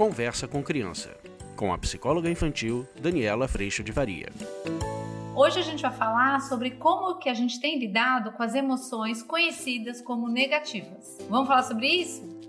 Conversa com Criança, com a psicóloga infantil Daniela Freixo de Varia. Hoje a gente vai falar sobre como que a gente tem lidado com as emoções conhecidas como negativas. Vamos falar sobre isso?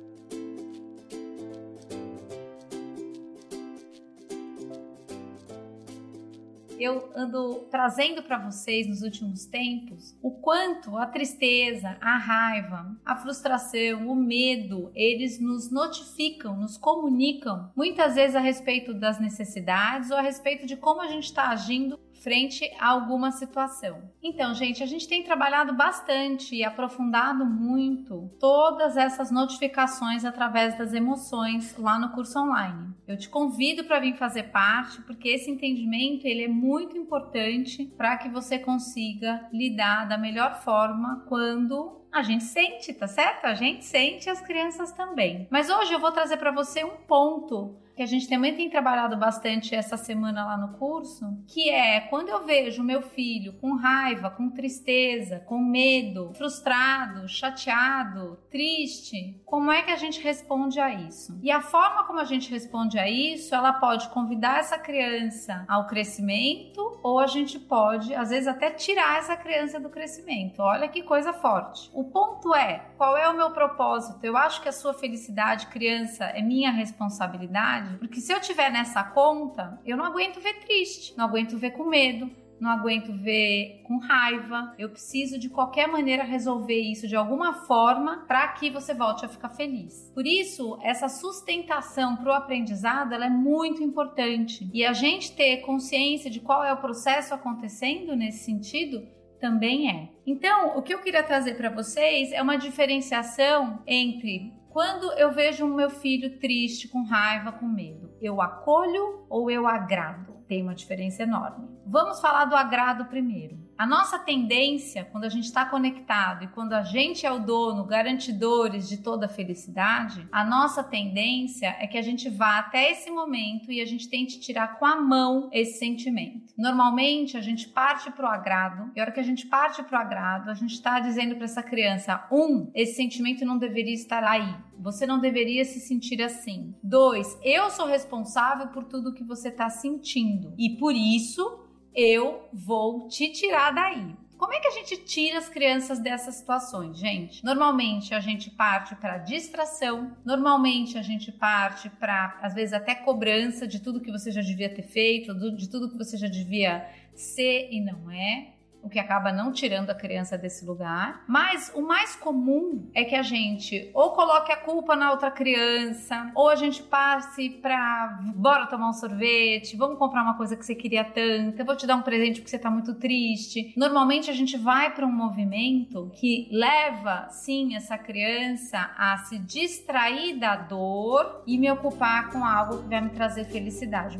Eu ando trazendo para vocês nos últimos tempos o quanto a tristeza, a raiva, a frustração, o medo, eles nos notificam, nos comunicam muitas vezes a respeito das necessidades ou a respeito de como a gente está agindo frente a alguma situação. Então, gente, a gente tem trabalhado bastante e aprofundado muito todas essas notificações através das emoções lá no curso online. Eu te convido para vir fazer parte, porque esse entendimento ele é muito importante para que você consiga lidar da melhor forma quando a gente sente, tá certo? A gente sente as crianças também. Mas hoje eu vou trazer para você um ponto que a gente também tem trabalhado bastante essa semana lá no curso, que é quando eu vejo meu filho com raiva, com tristeza, com medo, frustrado, chateado, triste, como é que a gente responde a isso? E a forma como a gente responde a isso, ela pode convidar essa criança ao crescimento ou a gente pode, às vezes, até tirar essa criança do crescimento. Olha que coisa forte. O ponto é, qual é o meu propósito? Eu acho que a sua felicidade, criança, é minha responsabilidade porque se eu tiver nessa conta, eu não aguento ver triste, não aguento ver com medo, não aguento ver com raiva. Eu preciso de qualquer maneira resolver isso de alguma forma para que você volte a ficar feliz. Por isso, essa sustentação para o aprendizado é muito importante e a gente ter consciência de qual é o processo acontecendo nesse sentido também é. Então, o que eu queria trazer para vocês é uma diferenciação entre quando eu vejo o meu filho triste, com raiva, com medo, eu acolho ou eu agrado? Tem uma diferença enorme. Vamos falar do agrado primeiro. A nossa tendência, quando a gente está conectado e quando a gente é o dono, garantidores de toda a felicidade, a nossa tendência é que a gente vá até esse momento e a gente tente tirar com a mão esse sentimento. Normalmente a gente parte para o agrado, e a hora que a gente parte para o agrado, a gente está dizendo para essa criança: um, esse sentimento não deveria estar aí. Você não deveria se sentir assim. Dois, eu sou responsável por tudo que você está sentindo. E por isso eu vou te tirar daí. Como é que a gente tira as crianças dessas situações, gente? Normalmente a gente parte para distração, normalmente a gente parte para, às vezes, até cobrança de tudo que você já devia ter feito, de tudo que você já devia ser e não é o que acaba não tirando a criança desse lugar. Mas o mais comum é que a gente ou coloque a culpa na outra criança, ou a gente passe para bora tomar um sorvete, vamos comprar uma coisa que você queria tanto, eu vou te dar um presente porque você tá muito triste. Normalmente a gente vai para um movimento que leva sim essa criança a se distrair da dor e me ocupar com algo que vai me trazer felicidade.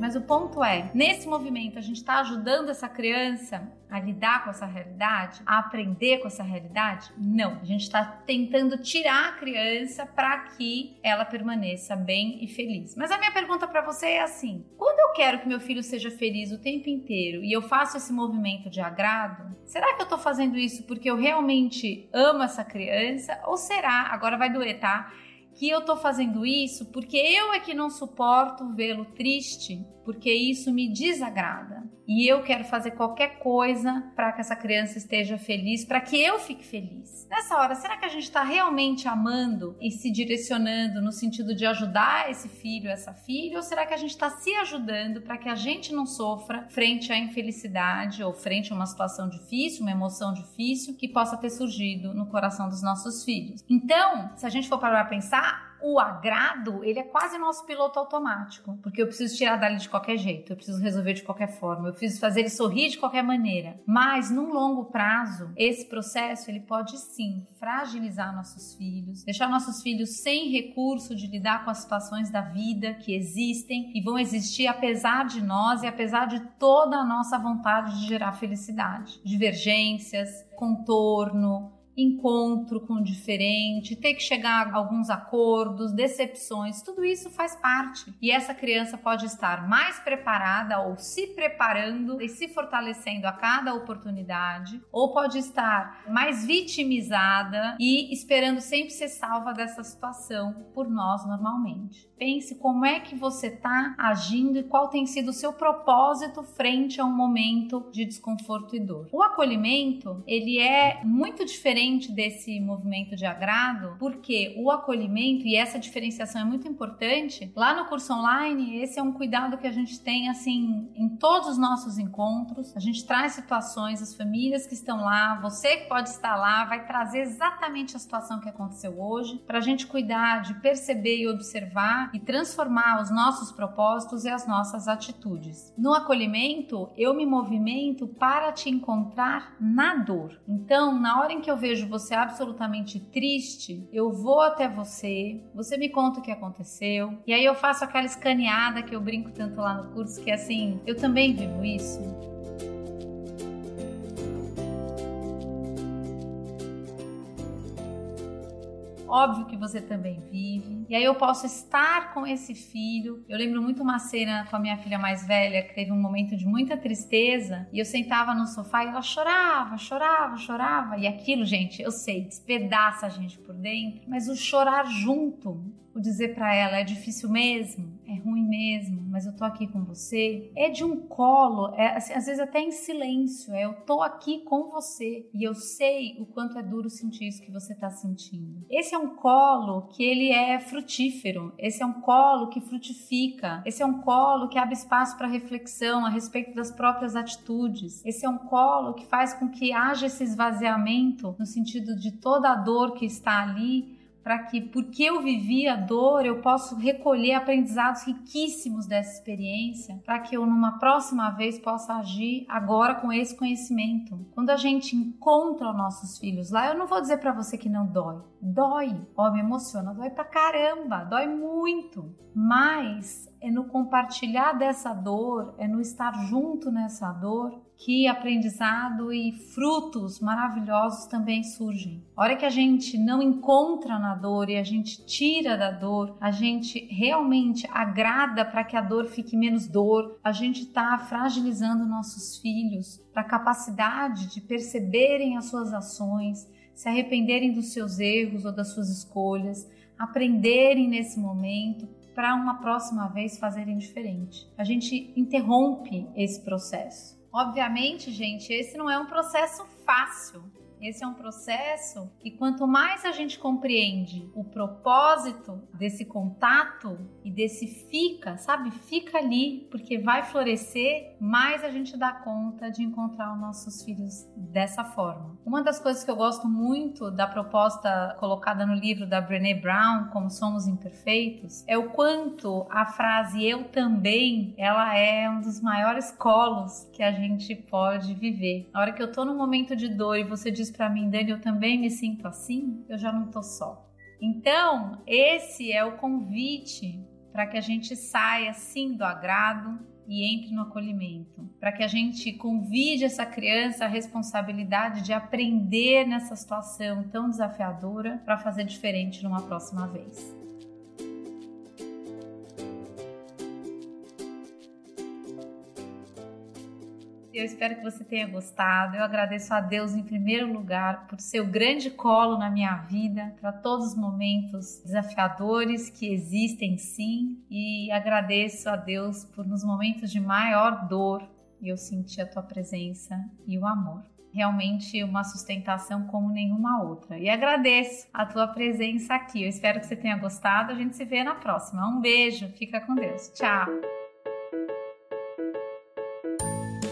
Mas o ponto é, nesse movimento a gente está ajudando essa criança a lidar com essa realidade, a aprender com essa realidade? Não. A gente está tentando tirar a criança para que ela permaneça bem e feliz. Mas a minha pergunta para você é assim: quando eu quero que meu filho seja feliz o tempo inteiro e eu faço esse movimento de agrado, será que eu estou fazendo isso porque eu realmente amo essa criança? Ou será, agora vai doer, tá? Que eu tô fazendo isso porque eu é que não suporto vê-lo triste, porque isso me desagrada. E eu quero fazer qualquer coisa para que essa criança esteja feliz, para que eu fique feliz. Nessa hora, será que a gente está realmente amando e se direcionando no sentido de ajudar esse filho, essa filha, ou será que a gente está se ajudando para que a gente não sofra frente à infelicidade ou frente a uma situação difícil, uma emoção difícil que possa ter surgido no coração dos nossos filhos? Então, se a gente for parar para pensar, o agrado, ele é quase nosso piloto automático, porque eu preciso tirar dali de qualquer jeito, eu preciso resolver de qualquer forma, eu preciso fazer ele sorrir de qualquer maneira. Mas num longo prazo, esse processo ele pode sim fragilizar nossos filhos, deixar nossos filhos sem recurso de lidar com as situações da vida que existem e vão existir apesar de nós e apesar de toda a nossa vontade de gerar felicidade. Divergências, contorno, encontro com o diferente, ter que chegar a alguns acordos, decepções, tudo isso faz parte. E essa criança pode estar mais preparada ou se preparando e se fortalecendo a cada oportunidade, ou pode estar mais vitimizada e esperando sempre ser salva dessa situação por nós normalmente. Pense como é que você está agindo e qual tem sido o seu propósito frente a um momento de desconforto e dor. O acolhimento, ele é muito diferente desse movimento de agrado, porque o acolhimento e essa diferenciação é muito importante. Lá no curso online, esse é um cuidado que a gente tem assim em todos os nossos encontros. A gente traz situações, as famílias que estão lá, você que pode estar lá, vai trazer exatamente a situação que aconteceu hoje para a gente cuidar de perceber e observar e transformar os nossos propósitos e as nossas atitudes. No acolhimento, eu me movimento para te encontrar na dor. Então, na hora em que eu vejo você absolutamente triste, eu vou até você, você me conta o que aconteceu, e aí eu faço aquela escaneada que eu brinco tanto lá no curso, que é assim, eu também vivo isso. Óbvio que você também vive. E aí eu posso estar com esse filho. Eu lembro muito uma cena com a minha filha mais velha, que teve um momento de muita tristeza, e eu sentava no sofá e ela chorava, chorava, chorava. E aquilo, gente, eu sei, despedaça a gente por dentro, mas o chorar junto o dizer para ela é difícil mesmo, é ruim mesmo, mas eu tô aqui com você, é de um colo, é assim, às vezes até em silêncio, é eu tô aqui com você e eu sei o quanto é duro sentir isso que você tá sentindo. Esse é um colo que ele é frutífero, esse é um colo que frutifica, esse é um colo que abre espaço para reflexão a respeito das próprias atitudes. Esse é um colo que faz com que haja esse esvaziamento no sentido de toda a dor que está ali para que, porque eu vivi a dor, eu possa recolher aprendizados riquíssimos dessa experiência, para que eu numa próxima vez possa agir agora com esse conhecimento. Quando a gente encontra os nossos filhos lá, eu não vou dizer para você que não dói. Dói, ó, me emociona, dói pra caramba, dói muito. Mas é no compartilhar dessa dor, é no estar junto nessa dor que aprendizado e frutos maravilhosos também surgem. A hora que a gente não encontra na dor e a gente tira da dor, a gente realmente agrada para que a dor fique menos dor, a gente está fragilizando nossos filhos para a capacidade de perceberem as suas ações, se arrependerem dos seus erros ou das suas escolhas, aprenderem nesse momento para uma próxima vez fazerem diferente. A gente interrompe esse processo. Obviamente, gente, esse não é um processo fácil. Esse é um processo que quanto mais a gente compreende o propósito desse contato e desse fica, sabe? Fica ali, porque vai florescer, mais a gente dá conta de encontrar os nossos filhos dessa forma. Uma das coisas que eu gosto muito da proposta colocada no livro da Brené Brown, Como Somos Imperfeitos, é o quanto a frase eu também, ela é um dos maiores colos que a gente pode viver. Na hora que eu tô num momento de dor e você diz para mim, Dani, eu também me sinto assim, eu já não tô só. Então, esse é o convite para que a gente saia sim do agrado e entre no acolhimento, para que a gente convide essa criança a responsabilidade de aprender nessa situação tão desafiadora para fazer diferente numa próxima vez. Eu espero que você tenha gostado. Eu agradeço a Deus em primeiro lugar por seu grande colo na minha vida, para todos os momentos desafiadores que existem sim, e agradeço a Deus por nos momentos de maior dor eu sentir a tua presença e o amor. Realmente uma sustentação como nenhuma outra. E agradeço a tua presença aqui. Eu espero que você tenha gostado. A gente se vê na próxima. Um beijo, fica com Deus. Tchau.